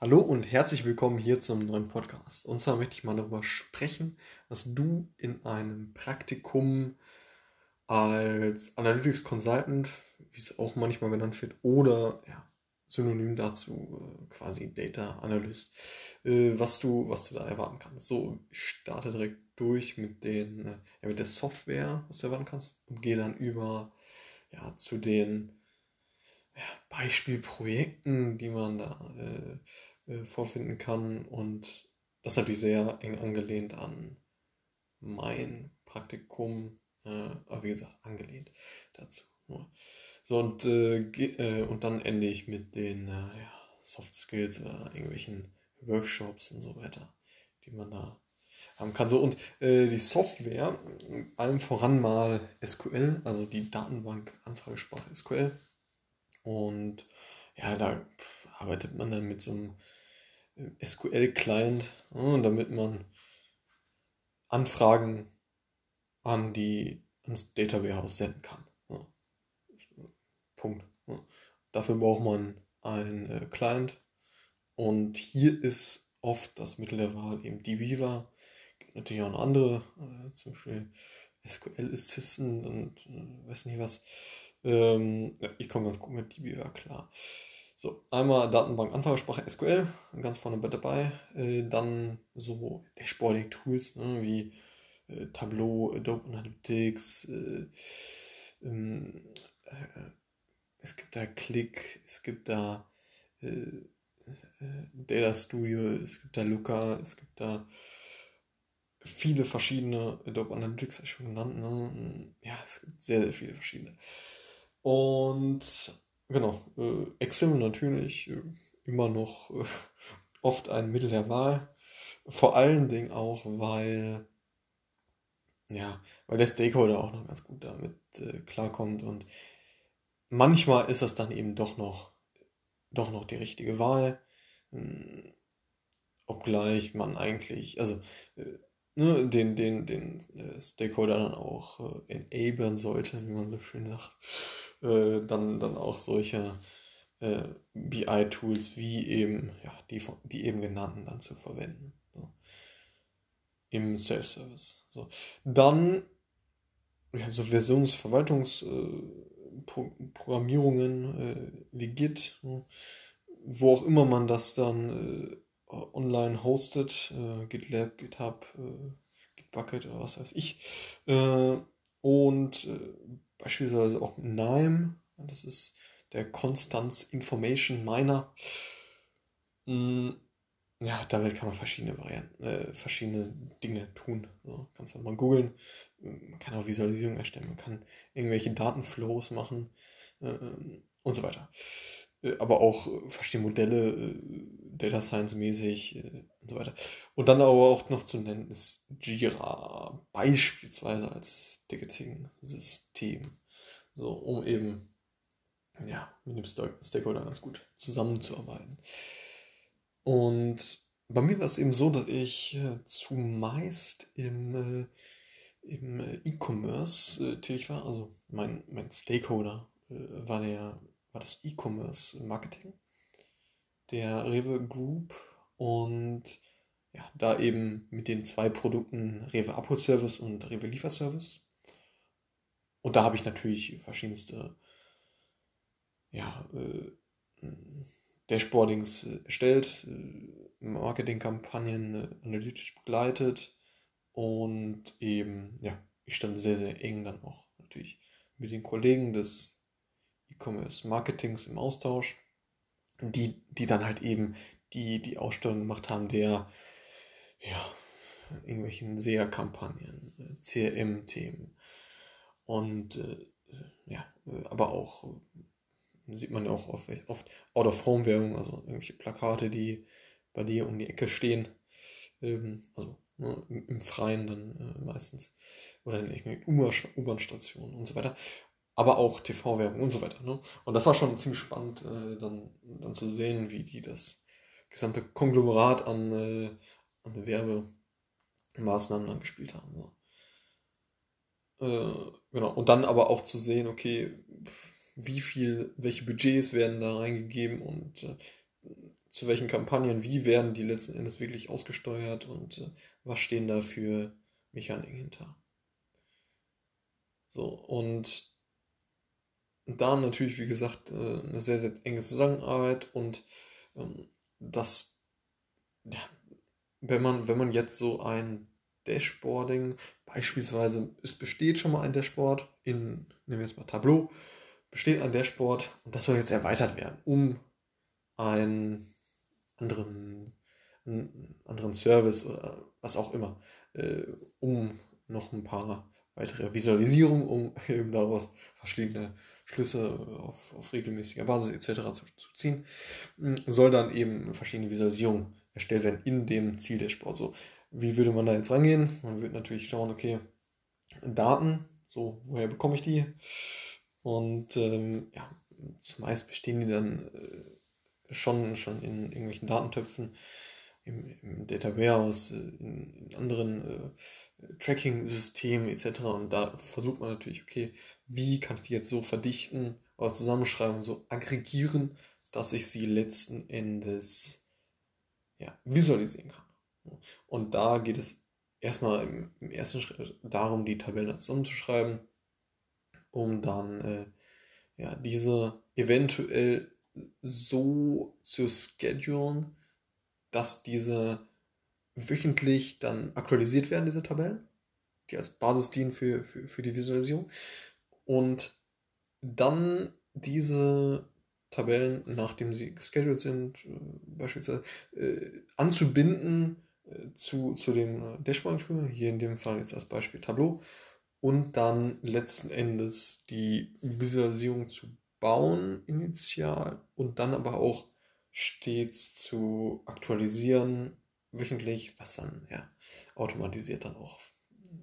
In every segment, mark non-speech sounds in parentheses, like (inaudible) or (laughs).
Hallo und herzlich willkommen hier zum neuen Podcast. Und zwar möchte ich mal darüber sprechen, was du in einem Praktikum als Analytics Consultant, wie es auch manchmal genannt wird, oder ja, synonym dazu äh, quasi Data Analyst, äh, was du, was du da erwarten kannst. So, ich starte direkt durch mit den, äh, ja, mit der Software, was du erwarten kannst, und gehe dann über ja, zu den ja, Beispielprojekten, die man da äh, äh, vorfinden kann. Und das ist natürlich sehr eng angelehnt an mein Praktikum, äh, aber wie gesagt, angelehnt dazu. Nur. So, und, äh, äh, und dann ende ich mit den äh, ja, Soft Skills oder irgendwelchen Workshops und so weiter, die man da haben kann. So, und äh, die Software, allem voran mal SQL, also die Datenbank-Anfragesprache SQL. Und ja, da arbeitet man dann mit so einem äh, SQL-Client, ja, damit man Anfragen an die, ans Data Warehouse senden kann. Ja. Punkt. Ja. Dafür braucht man einen äh, Client. Und hier ist oft das Mittel der Wahl eben die Viva natürlich auch noch andere, äh, zum Beispiel SQL Assistant und weiß nicht was. Ähm, ja, ich komme ganz gut mit DB, klar. So, einmal Datenbank Anfragesprache SQL, ganz vorne mit dabei. Äh, dann so Dashboarding-Tools ne, wie äh, Tableau, Adobe Analytics. Äh, ähm, äh, es gibt da Click, es gibt da Data Studio, es gibt da Looker, es gibt da viele verschiedene Adobe Analytics schon genannt. Ne? Ja, es gibt sehr, sehr viele verschiedene. Und genau, äh, Excel natürlich äh, immer noch äh, oft ein Mittel der Wahl. Vor allen Dingen auch, weil ja, weil der Stakeholder auch noch ganz gut damit äh, klarkommt und manchmal ist das dann eben doch noch doch noch die richtige Wahl. Ähm, obgleich man eigentlich, also äh, ne, den, den, den äh, Stakeholder dann auch äh, enablen sollte, wie man so schön sagt, äh, dann, dann auch solche äh, BI-Tools wie eben, ja, die, die eben genannten dann zu verwenden. So. Im Self-Service. So. Dann ja, so Versionsverwaltungsprogrammierungen äh, wie Git, wo auch immer man das dann äh, online hostet, äh, GitLab, GitHub, äh, Gitbucket oder was weiß ich. Äh, und äh, beispielsweise auch NIME, das ist der Constance Information Miner. Mm, ja, damit kann man verschiedene Varianten, äh, verschiedene Dinge tun. So, kannst du mal googeln. Man kann auch Visualisierungen erstellen, man kann irgendwelche Datenflows machen äh, und so weiter. Äh, aber auch äh, verschiedene Modelle, äh, Data Science mäßig und so weiter. Und dann aber auch noch zu nennen ist Jira beispielsweise als Ticketing-System. So, um eben ja, mit dem Stakeholder ganz gut zusammenzuarbeiten. Und bei mir war es eben so, dass ich zumeist im, im E-Commerce tätig war. Also mein, mein Stakeholder war der war das E-Commerce Marketing der Rewe Group und ja, da eben mit den zwei Produkten Rewe Abholservice und Rewe Lieferservice. Und da habe ich natürlich verschiedenste ja, äh, Dashboardings erstellt, äh, Marketingkampagnen äh, analytisch begleitet und eben, ja, ich stand sehr, sehr eng dann auch natürlich mit den Kollegen des E-Commerce-Marketings im Austausch, die, die dann halt eben die, die Ausstellung gemacht haben der, ja, irgendwelchen SEA-Kampagnen, CRM-Themen und äh, ja, aber auch äh, sieht man ja auch oft, oft Out-of-Home-Werbung, also irgendwelche Plakate, die bei dir um die Ecke stehen, ähm, also ne, im, im, Freien dann äh, meistens. Oder in irgendwelchen U-Bahn-Stationen und so weiter aber auch TV-Werbung und so weiter. Ne? Und das war schon ziemlich spannend, äh, dann, dann zu sehen, wie die das gesamte Konglomerat an, äh, an Werbemaßnahmen gespielt haben. So. Äh, genau. Und dann aber auch zu sehen, okay, wie viel, welche Budgets werden da reingegeben und äh, zu welchen Kampagnen, wie werden die letzten Endes wirklich ausgesteuert und äh, was stehen da für Mechaniken hinter. So, und da natürlich, wie gesagt, äh, eine sehr, sehr enge Zusammenarbeit und ähm, das, wenn man, wenn man jetzt so ein Dashboarding, beispielsweise, es besteht schon mal ein Dashboard in, nehmen wir jetzt mal Tableau, besteht ein Dashboard und das soll jetzt erweitert werden, um einen anderen, einen anderen Service oder was auch immer, äh, um noch ein paar weitere Visualisierungen, um (laughs) eben daraus verschiedene Schlüsse auf, auf regelmäßiger Basis etc. zu, zu ziehen, hm, soll dann eben verschiedene Visualisierungen erstellt werden in dem Ziel der Sport. So, wie würde man da jetzt rangehen? Man würde natürlich schauen, okay, Daten, so, woher bekomme ich die? Und ähm, ja, zumeist bestehen die dann äh, schon, schon in irgendwelchen Datentöpfen im, im Data Warehouse, äh, in, in anderen äh, Tracking-Systemen etc. Und da versucht man natürlich, okay, wie kann ich die jetzt so verdichten oder zusammenschreiben, so aggregieren, dass ich sie letzten Endes ja, visualisieren kann. Und da geht es erstmal im, im ersten Schritt darum, die Tabellen zusammenzuschreiben, um dann äh, ja, diese eventuell so zu schedulen, dass diese wöchentlich dann aktualisiert werden, diese Tabellen, die als Basis dienen für, für, für die Visualisierung. Und dann diese Tabellen, nachdem sie gescheduled sind, äh, beispielsweise äh, anzubinden äh, zu, zu dem Dashboard-Tool, hier in dem Fall jetzt als Beispiel Tableau, und dann letzten Endes die Visualisierung zu bauen initial und dann aber auch stets zu aktualisieren, wöchentlich, was dann ja automatisiert dann auch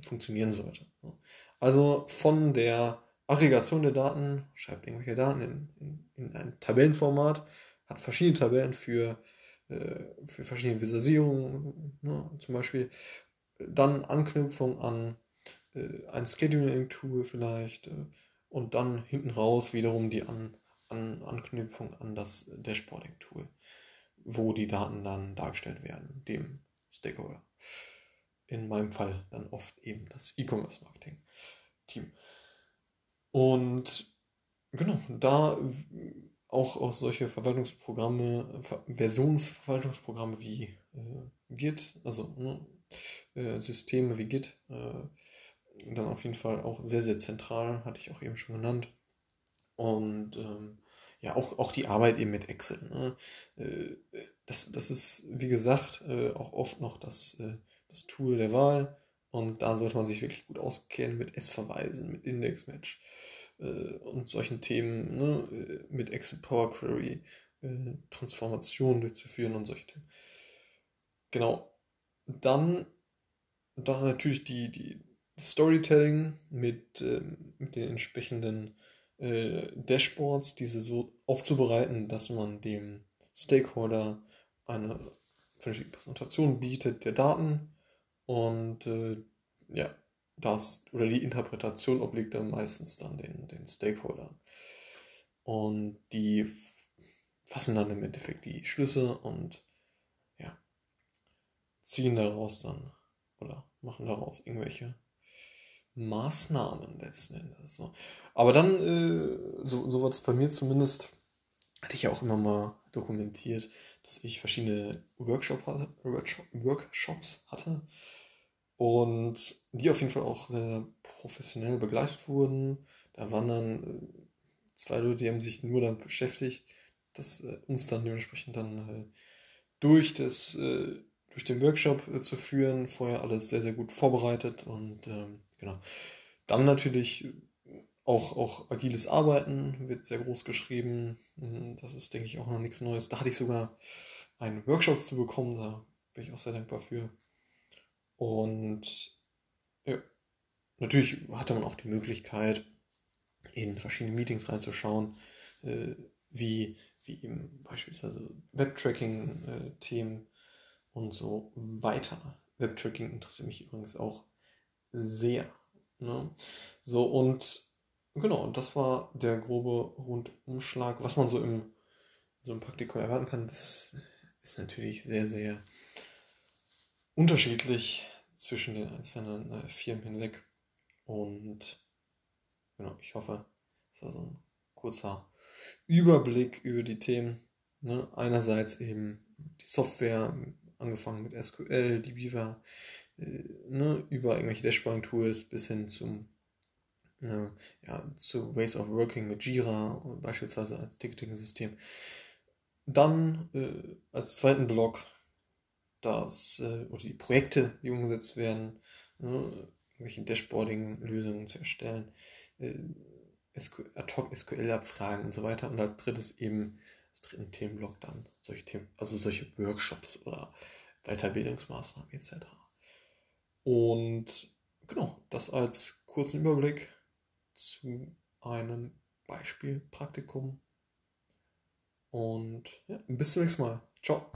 funktionieren sollte. Also von der Aggregation der Daten, schreibt irgendwelche Daten in, in, in ein Tabellenformat, hat verschiedene Tabellen für, äh, für verschiedene Visualisierungen, ne, zum Beispiel dann Anknüpfung an äh, ein Scheduling-Tool vielleicht äh, und dann hinten raus wiederum die an an Anknüpfung an das Dashboarding-Tool, wo die Daten dann dargestellt werden, dem Stakeholder. In meinem Fall dann oft eben das E-Commerce-Marketing-Team. Und genau, da auch, auch solche Verwaltungsprogramme, Versionsverwaltungsprogramme wie äh, Git, also ne, äh, Systeme wie Git, äh, dann auf jeden Fall auch sehr, sehr zentral, hatte ich auch eben schon genannt. Und ähm, ja, auch, auch die Arbeit eben mit Excel. Ne? Äh, das, das ist, wie gesagt, äh, auch oft noch das, äh, das Tool der Wahl. Und da sollte man sich wirklich gut auskennen mit S-Verweisen, mit Index-Match und solchen Themen, ne? mit Excel Power Query, Transformationen durchzuführen und solche Themen. Genau. Dann, dann natürlich die, die Storytelling mit, mit den entsprechenden äh, Dashboards, diese so aufzubereiten, dass man dem Stakeholder eine vernünftige Präsentation bietet der Daten und äh, ja, das oder die Interpretation obliegt dann meistens dann den, den Stakeholdern. Und die fassen dann im Endeffekt die Schlüsse und ja, ziehen daraus dann oder machen daraus irgendwelche Maßnahmen letzten Endes. So. Aber dann, äh, so, so war das bei mir zumindest, hatte ich ja auch immer mal dokumentiert, dass ich verschiedene Workshop hatte, Workshop, Workshops hatte und die auf jeden Fall auch sehr professionell begleitet wurden. Da waren dann äh, zwei Leute, die haben sich nur damit beschäftigt, dass äh, uns dann dementsprechend dann äh, durch das äh, durch den Workshop äh, zu führen, vorher alles sehr, sehr gut vorbereitet und ähm, Genau. Dann natürlich auch, auch agiles Arbeiten wird sehr groß geschrieben. Mhm, das ist, denke ich, auch noch nichts Neues. Da hatte ich sogar einen Workshop zu bekommen, da bin ich auch sehr dankbar für. Und ja, natürlich hatte man auch die Möglichkeit, in verschiedene Meetings reinzuschauen, äh, wie, wie eben beispielsweise Webtracking-Themen äh, und so weiter. Webtracking interessiert mich übrigens auch sehr. Ne? So, und genau, das war der grobe Rundumschlag, was man so im, so im Praktikum erwarten kann. Das ist natürlich sehr, sehr unterschiedlich zwischen den einzelnen äh, Firmen hinweg. Und genau, ich hoffe, es war so ein kurzer Überblick über die Themen. Ne? Einerseits eben die Software, angefangen mit SQL, die Beaver, ne? über irgendwelche Dashboarding-Tools bis hin zum äh, ja, zu Ways of Working mit Jira beispielsweise als Ticketing-System. Dann äh, als zweiten Block das, äh, oder die Projekte, die umgesetzt werden, ne, irgendwelche Dashboarding-Lösungen zu erstellen, äh, Ad-Hoc SQL-Abfragen und so weiter. Und als drittes eben, als dritten Themenblock dann solche Themen, also solche Workshops oder Weiterbildungsmaßnahmen etc. Und genau, das als kurzen Überblick zu einem Beispielpraktikum. Und ja, bis zum nächsten Mal. Ciao.